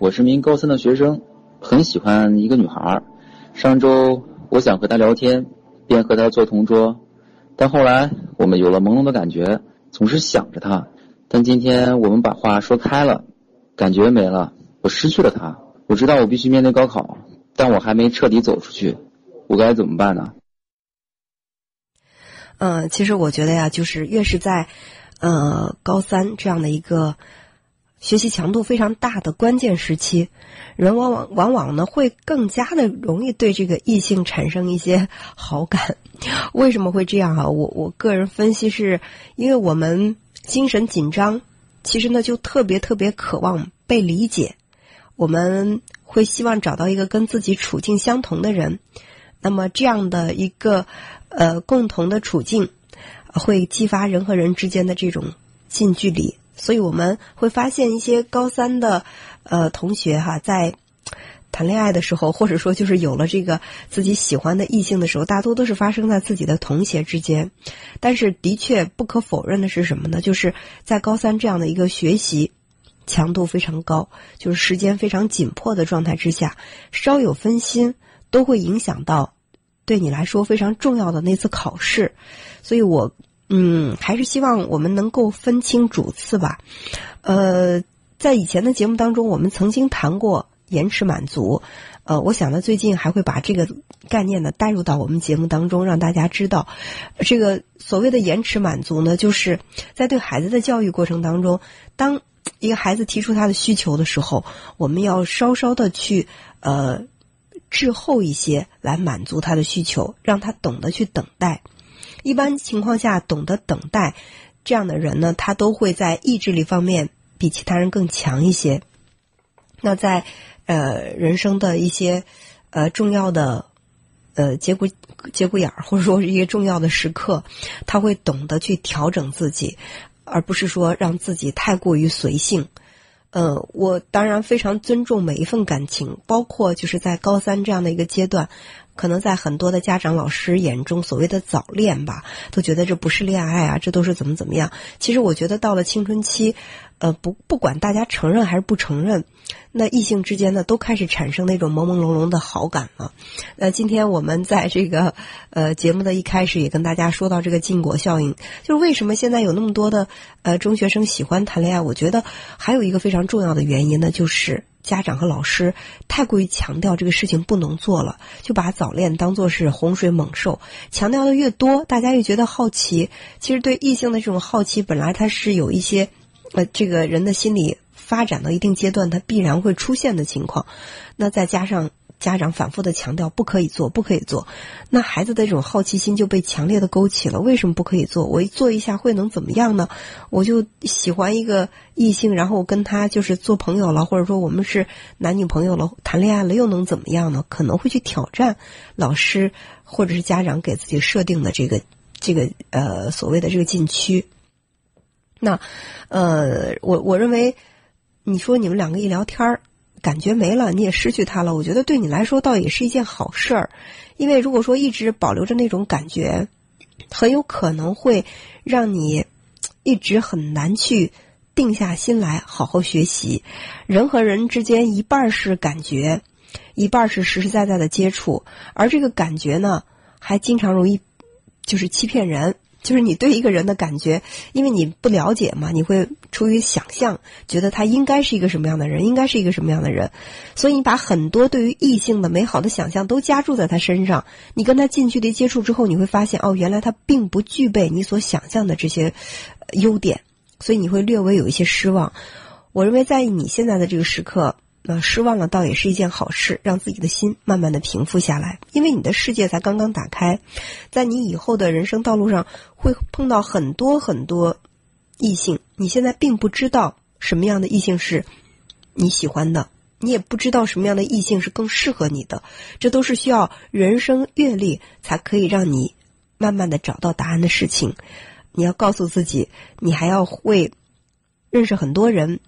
我是名高三的学生，很喜欢一个女孩。上周我想和她聊天，便和她做同桌，但后来我们有了朦胧的感觉，总是想着她。但今天我们把话说开了，感觉没了，我失去了她。我知道我必须面对高考，但我还没彻底走出去，我该怎么办呢？嗯，其实我觉得呀，就是越是在呃高三这样的一个。学习强度非常大的关键时期，人往往往往呢会更加的容易对这个异性产生一些好感。为什么会这样啊？我我个人分析是，因为我们精神紧张，其实呢就特别特别渴望被理解，我们会希望找到一个跟自己处境相同的人。那么这样的一个呃共同的处境，会激发人和人之间的这种近距离。所以我们会发现一些高三的呃同学哈，在谈恋爱的时候，或者说就是有了这个自己喜欢的异性的时候，大多都是发生在自己的同学之间。但是的确不可否认的是什么呢？就是在高三这样的一个学习强度非常高，就是时间非常紧迫的状态之下，稍有分心都会影响到对你来说非常重要的那次考试。所以我。嗯，还是希望我们能够分清主次吧。呃，在以前的节目当中，我们曾经谈过延迟满足。呃，我想呢，最近还会把这个概念呢带入到我们节目当中，让大家知道，这个所谓的延迟满足呢，就是在对孩子的教育过程当中，当一个孩子提出他的需求的时候，我们要稍稍的去呃滞后一些来满足他的需求，让他懂得去等待。一般情况下，懂得等待这样的人呢，他都会在意志力方面比其他人更强一些。那在呃人生的一些呃重要的呃节骨节骨眼儿，或者说一些重要的时刻，他会懂得去调整自己，而不是说让自己太过于随性。呃，我当然非常尊重每一份感情，包括就是在高三这样的一个阶段。可能在很多的家长、老师眼中，所谓的早恋吧，都觉得这不是恋爱啊，这都是怎么怎么样。其实我觉得到了青春期，呃，不不管大家承认还是不承认，那异性之间呢都开始产生那种朦朦胧胧的好感了。那今天我们在这个呃节目的一开始也跟大家说到这个禁果效应，就是为什么现在有那么多的呃中学生喜欢谈恋爱？我觉得还有一个非常重要的原因呢，就是。家长和老师太过于强调这个事情不能做了，就把早恋当做是洪水猛兽，强调的越多，大家越觉得好奇。其实对异性的这种好奇，本来它是有一些，呃，这个人的心理发展到一定阶段，它必然会出现的情况。那再加上。家长反复的强调不可以做，不可以做，那孩子的这种好奇心就被强烈的勾起了。为什么不可以做？我一做一下会能怎么样呢？我就喜欢一个异性，然后我跟他就是做朋友了，或者说我们是男女朋友了，谈恋爱了，又能怎么样呢？可能会去挑战老师或者是家长给自己设定的这个这个呃所谓的这个禁区。那呃，我我认为，你说你们两个一聊天儿。感觉没了，你也失去他了。我觉得对你来说倒也是一件好事儿，因为如果说一直保留着那种感觉，很有可能会让你一直很难去定下心来好好学习。人和人之间一半是感觉，一半是实实在在的接触，而这个感觉呢，还经常容易就是欺骗人。就是你对一个人的感觉，因为你不了解嘛，你会出于想象，觉得他应该是一个什么样的人，应该是一个什么样的人，所以你把很多对于异性的美好的想象都加注在他身上。你跟他近距离接触之后，你会发现，哦，原来他并不具备你所想象的这些优点，所以你会略微有一些失望。我认为，在你现在的这个时刻。那失望了，倒也是一件好事，让自己的心慢慢的平复下来。因为你的世界才刚刚打开，在你以后的人生道路上会碰到很多很多异性，你现在并不知道什么样的异性是你喜欢的，你也不知道什么样的异性是更适合你的，这都是需要人生阅历才可以让你慢慢的找到答案的事情。你要告诉自己，你还要会认识很多人，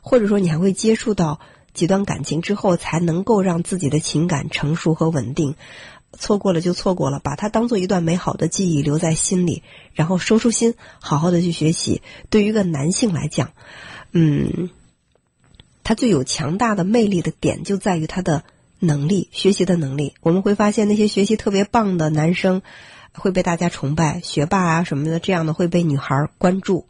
或者说你还会接触到。几段感情之后，才能够让自己的情感成熟和稳定。错过了就错过了，把它当做一段美好的记忆留在心里，然后收收心，好好的去学习。对于一个男性来讲，嗯，他最有强大的魅力的点就在于他的能力，学习的能力。我们会发现那些学习特别棒的男生会被大家崇拜，学霸啊什么的这样的会被女孩关注。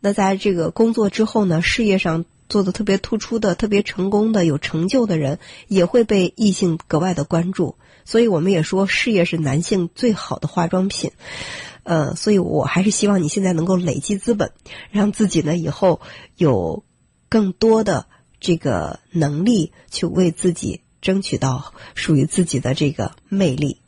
那在这个工作之后呢，事业上做的特别突出的、特别成功的、有成就的人也会被异性格外的关注。所以我们也说，事业是男性最好的化妆品。呃，所以我还是希望你现在能够累积资本，让自己呢以后有更多的这个能力去为自己争取到属于自己的这个魅力。